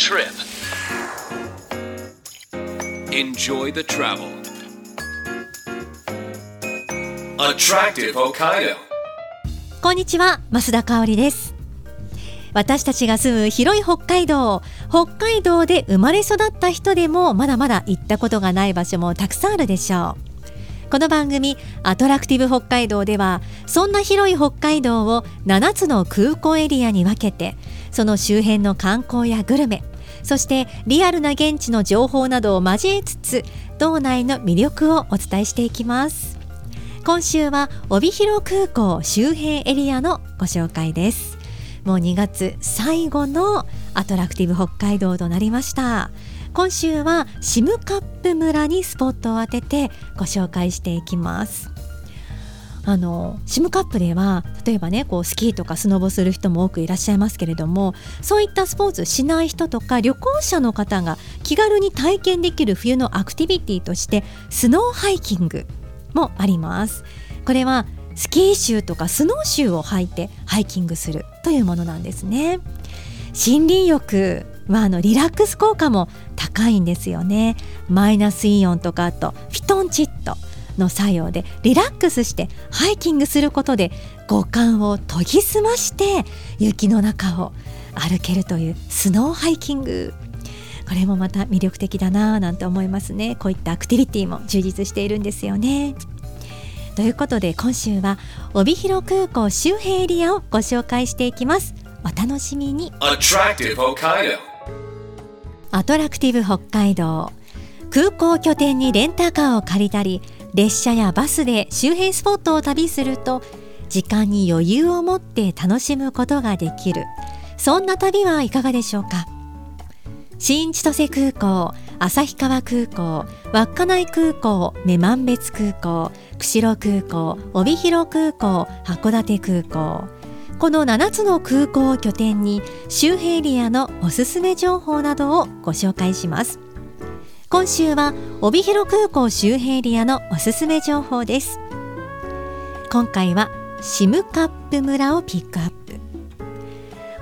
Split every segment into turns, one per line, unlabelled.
trip. Enjoy the travel. Attractive Hokkaido.
こんにちは増田香織です私たちが住む広い北海道北海道で生まれ育った人でもまだまだ行ったことがない場所もたくさんあるでしょうこの番組アトラクティブ北海道ではそんな広い北海道を7つの空港エリアに分けてその周辺の観光やグルメそしてリアルな現地の情報などを交えつつ道内の魅力をお伝えしていきます。今週は帯広空港周辺エリアのご紹介です。もう2月最後のアトラクティブ北海道となりました。今週はシムカップ村にスポットを当ててご紹介していきます。あのシムカップでは例えばねこうスキーとかスノボする人も多くいらっしゃいますけれどもそういったスポーツしない人とか旅行者の方が気軽に体験できる冬のアクティビティとしてスノーハイキングもあります。これはスキーシューとかスノーシューを履いてハイキングするというものなんですね。森林浴はあのリラックス効果も高いんですよね。マイナスイオンとかあとフィトンチッドの作用でリラックスしてハイキングすることで五感を研ぎ澄まして雪の中を歩けるというスノーハイキング。これもまた魅力的だなぁなんて思いますね。こういったアクティビティも充実しているんですよね。ということで今週は帯広空港周辺エリアをご紹介していきます。お楽しみに.アトラクティブ北海道。空港拠点にレンタカーを借りたり列車やバスで周辺スポットを旅すると時間に余裕を持って楽しむことができる。そんな旅はいかがでしょうか？新千歳空港旭川空港稚内空港女満別空港釧路空港帯広空港函館空港。この7つの空港を拠点に周辺エリアのおすすめ情報などをご紹介します。今週は帯広空港周辺エリアのおすすめ情報です。今回はシムカップ村をピックアップ。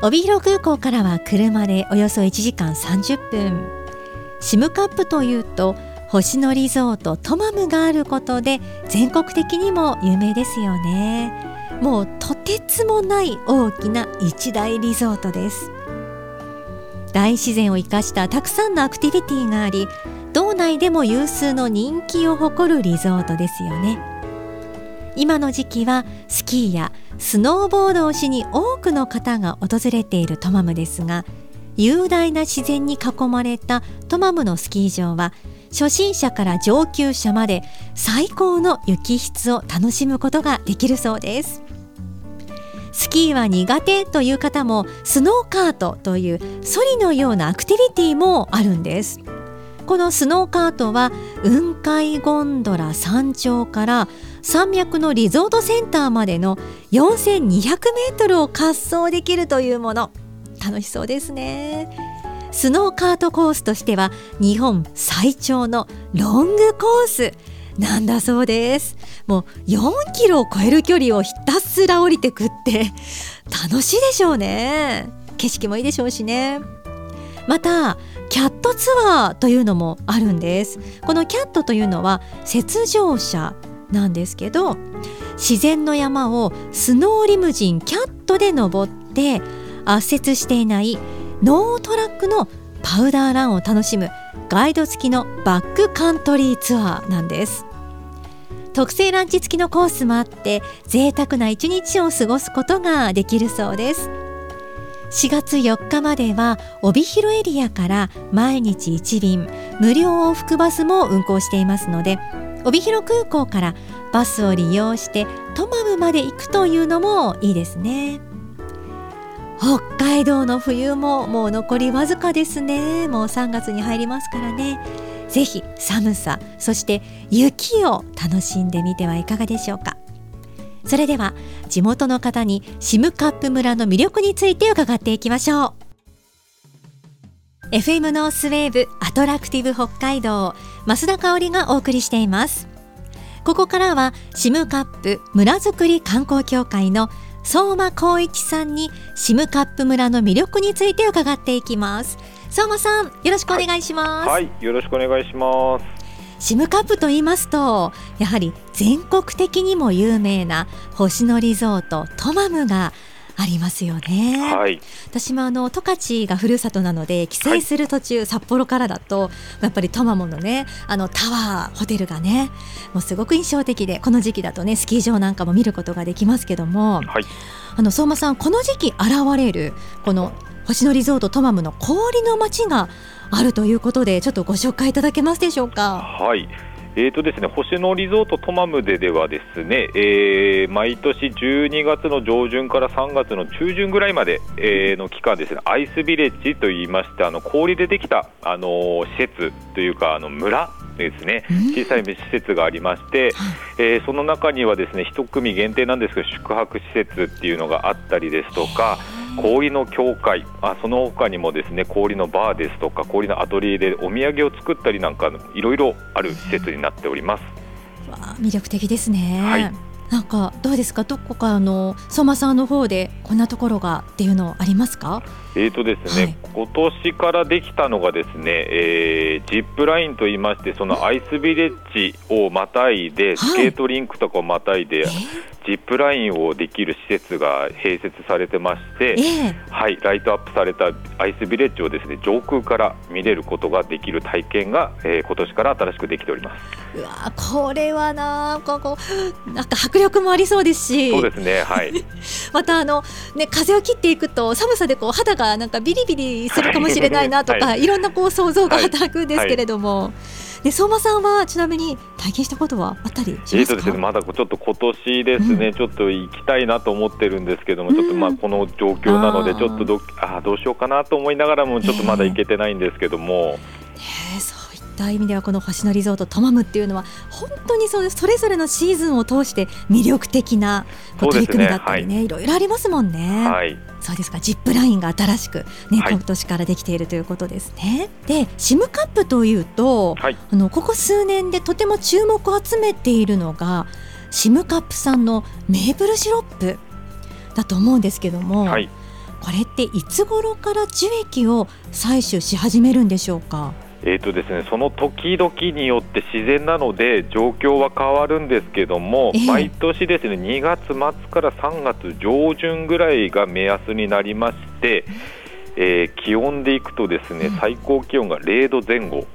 帯広空港からは車でおよそ1時間30分。シムカップというと星野リゾートトマムがあることで全国的にも有名ですよね。もうとてつもない大きな一大リゾートです。大自然を生かしたたくさんのアクティビティがあり道内でも有数の人気を誇るリゾートですよね。今の時期はスキーやスノーボードをしに多くの方が訪れているトマムですが雄大な自然に囲まれたトマムのスキー場は初心者から上級者まで最高の雪質を楽しむことができるそうです。スキーは苦手という方もスノーカートというソリのようなアクティビティもあるんです。このスノーカートは雲海ゴンドラ山頂から山脈のリゾートセンターまでの4200メートルを滑走できるというもの。楽しそうですね。スノーカートコースとしては日本最長のロングコース。なんだそうです。もう4キロを超える距離をひたすら降りてくって。楽しいでしょうね。景色もいいでしょうしね。またキャットツアーというのもあるんです。このキャットというのは雪上車なんですけど自然の山をスノーリムジンキャットで登って圧雪していないノートラックのパウダーランを楽しむガイド付きのバックカントリーツアーなんです。特製ランチ付きのコースもあって贅沢な一日を過ごすことができるそうです。4月4日までは帯広エリアから毎日1便無料往復バスも運行していますので帯広空港からバスを利用してトマムまで行くというのもいいですね。北海道の冬ももう残りわずかですね。もう3月に入りますからね。ぜひ寒さそして雪を楽しんでみてはいかがでしょうか。それでは地元の方にシムカップ村の魅力について伺っていきましょう。FM ノースウェーブアトラクティブ北海道増田香織がお送りしています。ここからはシムカップ村づくり観光協会の相馬光一さんにシムカップ村の魅力について伺っていきます。相馬さんよろしくお願いします、
はい、よろしくお願いします。
シムカップと言いますとやはり全国的にも有名な星野リゾートトマムがありますよね、
はい、
私もあの十勝がふるさとなので帰省する途中、札幌からだとやっぱりトマムのねあのタワーホテルがねもうすごく印象的でこの時期だとねスキー場なんかも見ることができますけども、
はい、
あの相馬さんこの時期現れるこの星野リゾートトマムの氷の街があるということでちょっとご紹介いただけますでしょうか？
はい。えーとですね、星野リゾートトマムでではですね、えー毎年12月の上旬から3月の中旬ぐらいまで、えーの期間ですね、アイスビレッジといいまして、あの氷でできた、あのー施設というか、あの村ですね、
うん
小さい施設がありまして、えーその中にはですね、一組限定なんですけど、宿泊施設っていうのがあったりですとか、氷の教会。あその他にもですね氷のバーですとか氷のアトリエでお土産を作ったりなんかいろいろある施設になっております。
わあ魅力的ですね。
はい。
なんかどうですか？どこかあの相馬さんの方でこんなところがっていうのありますか？
えーとですね、今年からできたのがですね、えージップラインといいましてそのアイスビレッジをまたいで、スケートリンクとかをまたいで、
え
ジップラインをできる施設が併設されてまして、
ええ。
はい、ライトアップされたアイスビレッジをですね上空から見れることができる体験が、えー今年から新しくできております。
うわあこれはなこうなんか迫力もありそうですし。
そうですね、はい。
またあのね風を切っていくと寒さでこう肌がなんかビリビリするかもしれないなとか、、
はい。
ろんなこう想像が働くんですけれども、で相馬さんはちなみに体験したことはあったりしますか？
えーとですね、まだちょっと今年ですね、ちょっと行きたいなと思ってるんですけども、ちょっとまあ
うん。
この状況なので、ちょっとどあーどうしようかなと思いながらも、ちょっとまだ行けてないんですけども、
えーそういった意味ではこの星野リゾートトマムっていうのは本当にそうそれぞれのシーズンを通して魅力的なこう取り組みだったりねいろいろありますもんね。
はい、
そうですかジップラインが新しく、ね
はい
今年からできているということですね。でシムカップというと、
はい
あのここ数年でとても注目を集めているのがシムカップ産のメープルシロップだと思うんですけども、
はい、
これっていつ頃から樹液を採取し始めるんでしょうか？
えーとですね、その時々によって自然なので、状況は変わるんですけども、
ええ
毎年ですね、2月末から3月上旬ぐらいが目安になりまして、えー気温でいくとですね
うん、
最高気温が0度前後。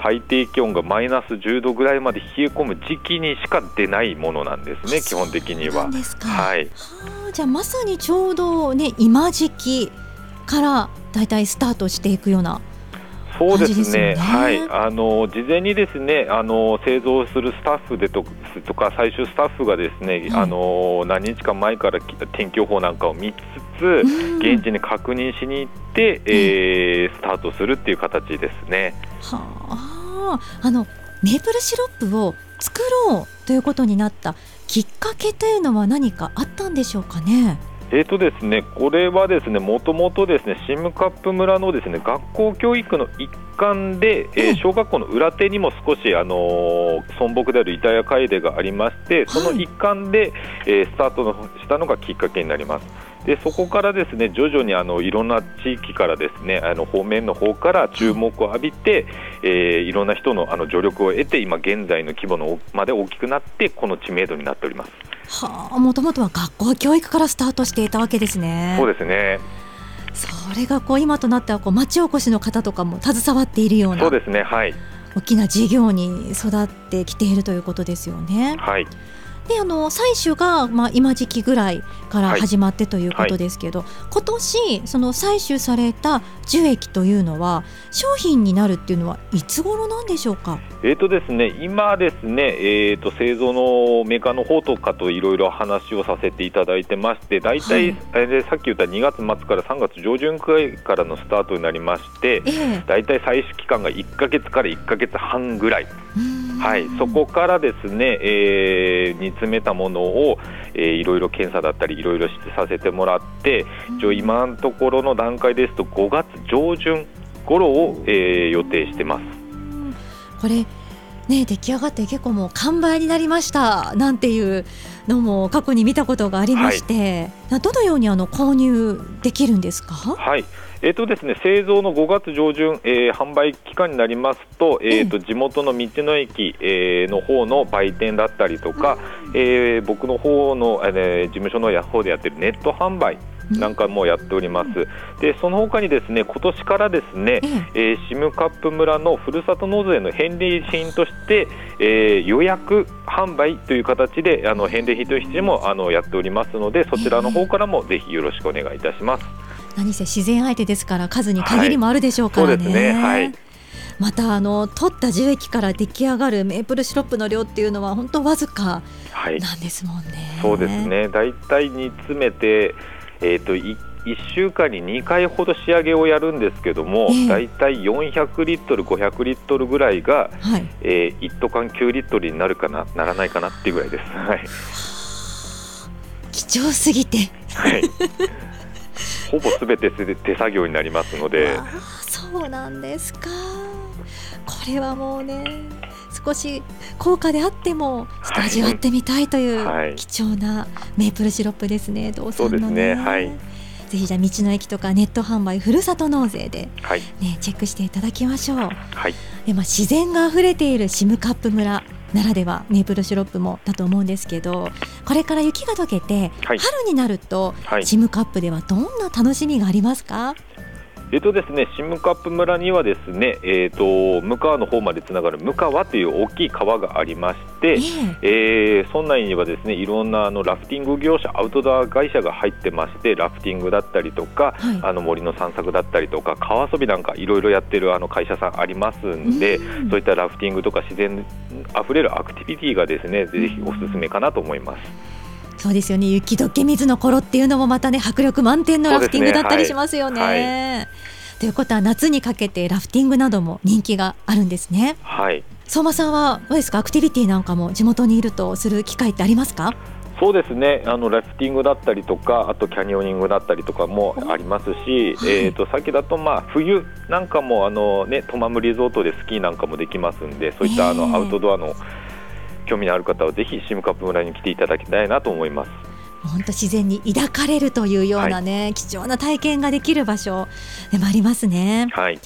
最低気温がマイナス10度ぐらいまで冷え込む時期にしか出ないものなんですね、基本的には。はい、
はあじゃあまさにちょうどね今時期からだいたいスタートしていくような。
そうです
ね
ね。はい、あの事前にですね、あの製造するスタッフでととか最終スタッフがですね、
うん
あの何日か前からき天気予報なんかを見つつ、
うん
現地に確認しに行って、えースタートするっていう形ですね。
はあ、あのメープルシロップを作ろうということになったきっかけというのは何かあったんでしょうかね？
えーとですね、これはですね、もともとですね、シムカップ村のですね、学校教育の一環で、えー
うん
小学校の裏手にも少し、あのー村木である板谷楓がありまして、その一環で、えースタートのしたのがきっかけになります。でそこからですね徐々にあのいろんな地域からですねあの方面の方から注目を浴びて、えーいろんな人のあの助力を得て今現在の規模のまで大きくなってこの知名度になっております。
はあ、もともとは学校教育からスタートしていたわけですね。
そうですね。
それがこう今となってはこう町おこしの方とかも携わっているような
そうですね。はい。
大きな事業に育ってきているということですよね。
はい。
であの採取が、まあ、今時期ぐらいから
はい。
始まってということですけど、今年その採取された樹液というのは商品になるっていうのはいつ頃なんでしょうか？
えーとですね、今ですね、えー、と製造のメーカーの方とかといろいろ話をさせていただいてまして、大体、
はい。
えーさっき言った2月末から3月上旬くらいからのスタートになりまして、
ええ。
大体採取期間が1ヶ月から1ヶ月半ぐらい、
うーん
はい、そこからですね、えー煮詰めたものを、えーいろいろ検査だったり、いろいろさせてもらって、一応今のところの段階ですと、5月上旬頃を、えー予定してます。
これね出来上がって結構もう完売になりましたなんていうのも過去に見たことがありまして、どのようにあの購入できるんですか？
はい。えーとですね、製造の5月上旬、えー販売期間になりますと,、えーと地元の道の駅、えーの方の売店だったりとか、えー僕の方の、えー事務所の方でやってるネット販売なんかもやっております、でその他にですね今年からですね、えーシムカップ村のふるさと納税の返礼品として、えー予約販売という形であの返礼品としてもあのやっておりますのでそちらの方からもぜひよろしくお願いいたします。
何せ自然相手ですから数に限りもあるでしょうからね。
そうですね。はい。
またあの取った樹液から出来上がるメープルシロップの量っていうのは本当わずか
はい。
なんですもんね。
そうです。ね、大体煮詰めて、えー、とい1週間に2回ほど仕上げをやるんですけども、
ええ
大体400リットル、500リットルぐらいが、
はい。
えー、1斗缶9リットルになるかな、ならないかなっていうぐらいです。はい
貴重すぎて。
はいほぼすべて手作業になりますので、
そうなんですか。これはもうね。少し高価であってもちょっと味わってみたいという
はい。
貴重なメープルシロップですね、道産のね。
はい。
ぜひじゃあ道の駅とかネット販売ふるさと納税で
はい、
ねチェックしていただきましょう。
はい、
でまあ、自然があふれているシムカップ村ならではメープルシロップもだと思うんですけどこれから雪が溶けて、
はい。
春になると、
はい。
シムカップではどんな楽しみがありますか？
えっとですね、シムカップ村にはですね、えっ、と向川の方までつながる向川という大きい川がありまして、
え。
えー、村内にはですねいろんなあのラフティング業者、アウトドア会社が入ってまして、ラフティングだったりとか、
はい。
あの森の散策だったりとか、川遊びなんかいろいろやってるあの会社さんありますんで、
うん。
そういったラフティングとか自然あふれるアクティビティがですねぜひおすすめかなと思います。
そうですよね。雪解け水の頃っていうのもまたね迫力満点のラフティングだったりしますよね。
そうですね
ということは夏にかけてラフティングなども人気があるんですね。
はい。
相馬さんはどうですか？アクティビティなんかも地元にいるとする機会ってありますか？
そうですね。あのラフティングだったりとかあとキャニオニングだったりとかもありますし、
はい。
えー、とさっきだと、まあ、冬なんかもあの、ね、トマムリゾートでスキーなんかもできますんでそういったあの、
ええ
アウトドアの興味のある方はぜひシムカップ村に来ていただきたいなと思います。
本当自然に抱かれるというようなね、貴重な体験ができる場所でもありますね。
はい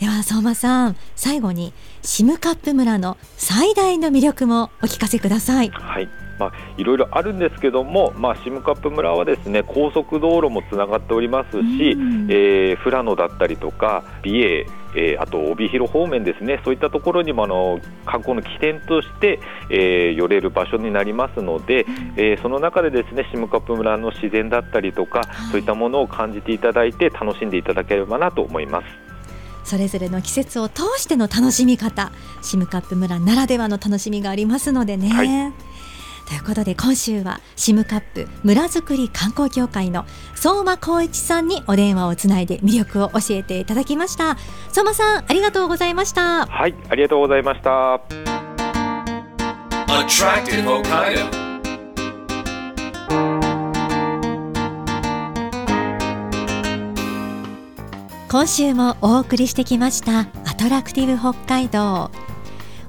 では相馬さん最後にシムカップ村の最大の魅力もお聞かせください。
はいまあ、いろいろあるんですけども、まあ、シムカップ村はですね高速道路もつながっておりますし、
うん
えー富良野だったりとか美瑛、えーあと帯広方面ですねそういったところにもあの観光の起点として、えー寄れる場所になりますので、えーその中でですねシムカップ村の自然だったりとか、
はい
そういったものを感じていただいて楽しんでいただければなと思います。
それぞれの季節を通しての楽しみ方シムカップ村ならではの楽しみがありますのでね。
はい
ということで今週はシムカップ村づくり観光協会の相馬光一さんにお電話をつないで魅力を教えていただきました相馬さんありがとうございました
はい、ありがとうございました。
Attractive Hokkaido.
「今週もお送りしてきましたアトラクティブ北海道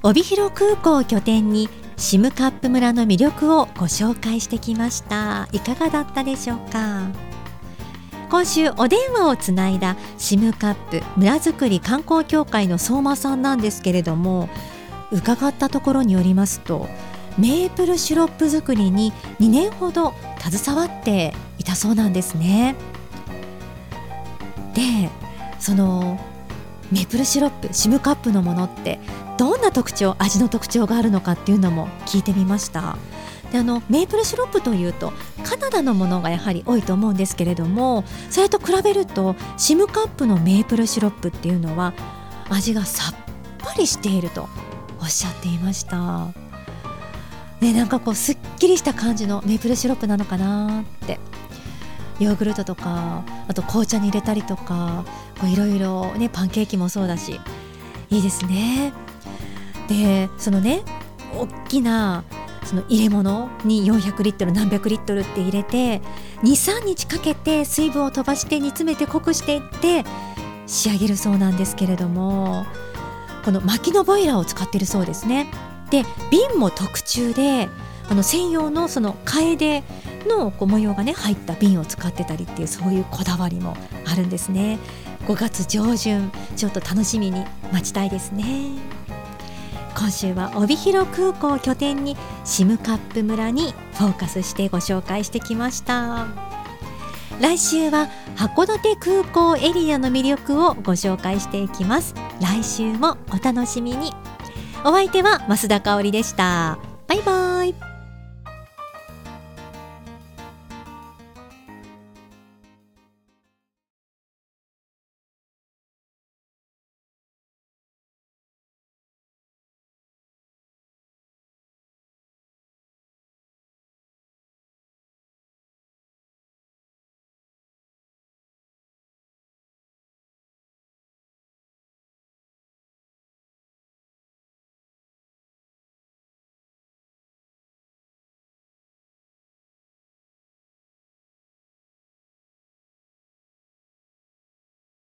帯広空港を拠点にシムカップ村の魅力をご紹介してきました。いかがだったでしょうか？今週お電話をつないだシムカップ村づくり観光協会の相馬さんなんですけれども伺ったところによりますとメープルシロップ作りに2年ほど携わっていたそうなんですね。でそのメープルシロップシムカップのものってどんな特徴味の特徴があるのかっていうのも聞いてみました。であのメープルシロップというとカナダのものがやはり多いと思うんですけれどもそれと比べるとシムカップのメープルシロップっていうのは味がさっぱりしているとおっしゃっていました。ねなんかこうすっきりした感じのメープルシロップなのかなって。ヨーグルトとかあと紅茶に入れたりとかいろいろねパンケーキもそうだしいいですね。でそのね大きなその入れ物に400リットル何百リットルって入れて23日かけて水分を飛ばして煮詰めて濃くしていって仕上げるそうなんですけれどもこの薪のボイラーを使ってるそうですね。で瓶も特注であの専用のその楓のこう模様がね入った瓶を使ってたりっていうそういうこだわりもあるんですね。5月上旬ちょっと楽しみに待ちたいですね。今週は帯広空港を拠点にシムカップ村にフォーカスしてご紹介してきました。来週は函館空港エリアの魅力をご紹介していきます。来週もお楽しみに。お相手は増田香織でした。バイバイ。